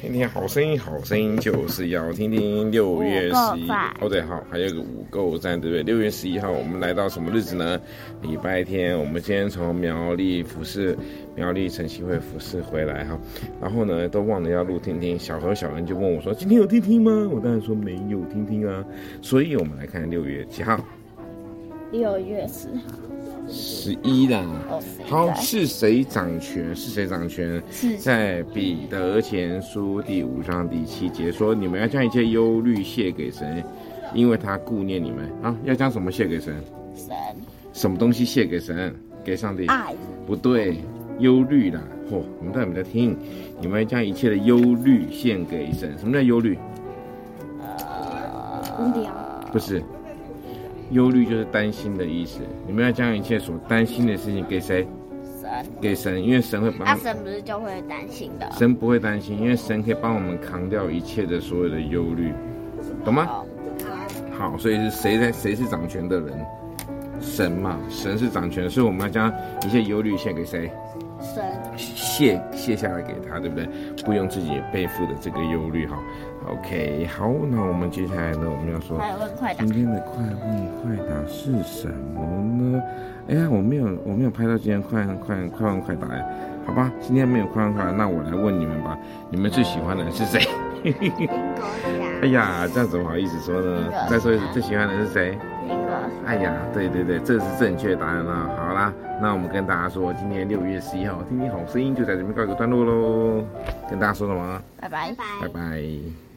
听听好声音，好声音就是要听听。六月十一，哦对，好，还有个五购站，对不对？六月十一号，我们来到什么日子呢？礼拜天。我们今天从苗栗服饰苗栗晨曦会服饰回来哈，然后呢，都忘了要录听听。小何、小恩就问我说：“今天有听听吗？”我当然说没有听听啊。所以我们来看六月几号？六月十号。十一啦，好，是谁掌权？是谁掌权？是在彼得前书第五章第七节说：“你们要将一切忧虑卸给神，因为他顾念你们。”啊，要将什么卸给神？神。什么东西卸给神？给上帝？爱？不对，忧虑啦。嚯、哦，你们在没在听？你们要将一切的忧虑献给神。什么叫忧虑？呃，无聊。不是。忧虑就是担心的意思。你们要将一切所担心的事情给谁？神。给神，因为神会帮。那神不是就会担心的？神不会担心，因为神可以帮我们扛掉一切的所有的忧虑，懂吗？好。好，所以是谁在？谁是掌权的人？神嘛，神是掌权，所以我们要将一些忧虑献给谁？神。卸卸下来给他，对不对？不用自己背负的这个忧虑，哈。OK，好，那我们接下来呢，我们要说今天的快问快答是什么呢？哎呀，我没有，我没有拍到今天快快快问快答哎，好吧，今天没有快问快答，那我来问你们吧，你们最喜欢的人是谁？哎呀，这样怎么好意思说呢，再说一次，最喜欢的是谁？哎呀，对对对，这是正确答案啊！好啦，那我们跟大家说，今天六月十一号，听听好声音就在这边告一个段落喽，跟大家说什么？拜拜，拜拜。